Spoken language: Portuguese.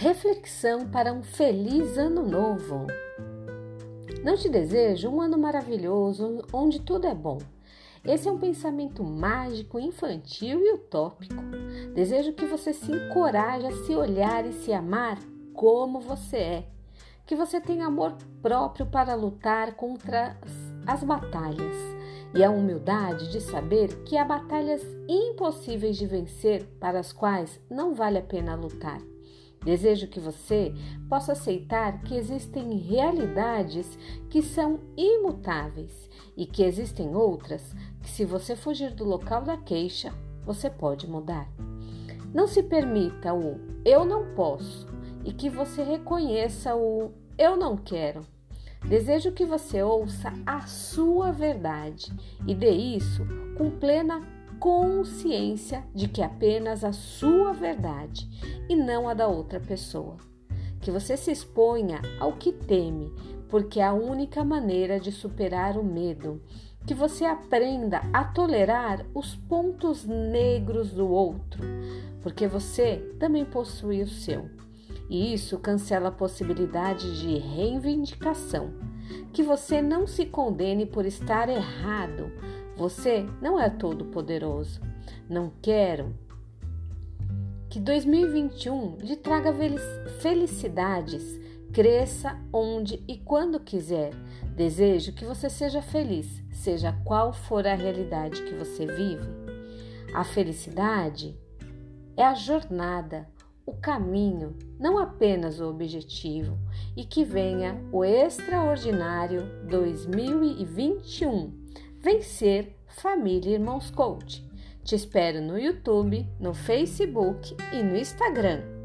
Reflexão para um feliz ano novo. Não te desejo um ano maravilhoso onde tudo é bom. Esse é um pensamento mágico, infantil e utópico. Desejo que você se encoraje a se olhar e se amar como você é. Que você tenha amor próprio para lutar contra as batalhas e a humildade de saber que há batalhas impossíveis de vencer para as quais não vale a pena lutar. Desejo que você possa aceitar que existem realidades que são imutáveis e que existem outras que, se você fugir do local da queixa, você pode mudar. Não se permita o eu não posso e que você reconheça o eu não quero. Desejo que você ouça a sua verdade e dê isso com plena consciência de que é apenas a sua verdade e não a da outra pessoa. Que você se exponha ao que teme, porque é a única maneira de superar o medo. Que você aprenda a tolerar os pontos negros do outro, porque você também possui o seu. E isso cancela a possibilidade de reivindicação. Que você não se condene por estar errado, você não é todo poderoso. Não quero que 2021 lhe traga felicidades, cresça onde e quando quiser. Desejo que você seja feliz, seja qual for a realidade que você vive. A felicidade é a jornada, o caminho, não apenas o objetivo, e que venha o extraordinário 2021 Vencer Família Irmãos Coach. Te espero no YouTube, no Facebook e no Instagram.